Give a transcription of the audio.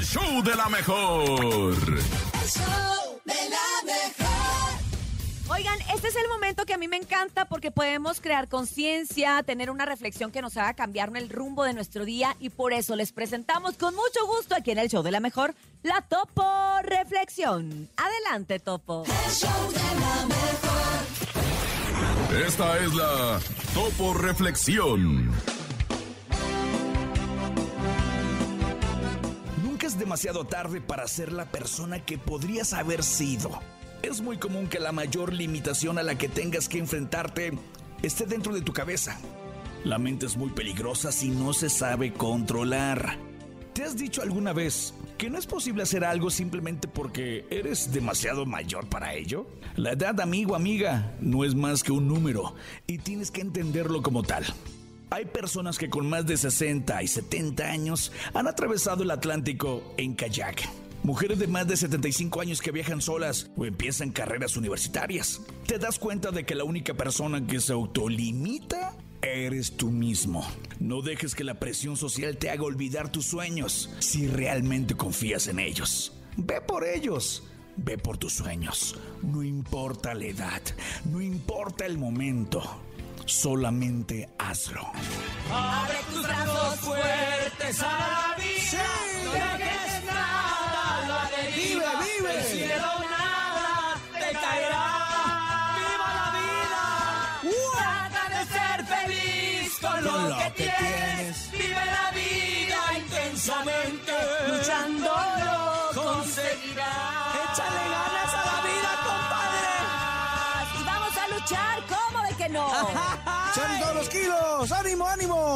el show de la mejor. El show de la mejor. Oigan, este es el momento que a mí me encanta porque podemos crear conciencia, tener una reflexión que nos haga cambiar el rumbo de nuestro día y por eso les presentamos con mucho gusto aquí en el show de la mejor la Topo Reflexión. Adelante, Topo. El show de la mejor. Esta es la Topo Reflexión. Es demasiado tarde para ser la persona que podrías haber sido. Es muy común que la mayor limitación a la que tengas que enfrentarte esté dentro de tu cabeza. La mente es muy peligrosa si no se sabe controlar. ¿Te has dicho alguna vez que no es posible hacer algo simplemente porque eres demasiado mayor para ello? La edad, amigo, amiga, no es más que un número y tienes que entenderlo como tal. Hay personas que con más de 60 y 70 años han atravesado el Atlántico en kayak. Mujeres de más de 75 años que viajan solas o empiezan carreras universitarias. Te das cuenta de que la única persona que se autolimita eres tú mismo. No dejes que la presión social te haga olvidar tus sueños si realmente confías en ellos. Ve por ellos. Ve por tus sueños. No importa la edad. No importa el momento. Solamente hazlo. Abre tus brazos fuertes a la vida. No dejes nada, lo adheriva. Vive, vive. Del cielo nada te caerá. ¡Viva la vida! Trata de ser feliz con lo, Con lo que, que tienes. Vive la vida intensamente. Luchándolo conseguirás. Échale ganas a la vida, Y vamos a luchar, ¿cómo de que no? compadre. ¡Son todos los kilos! ¡Ánimo, ánimo!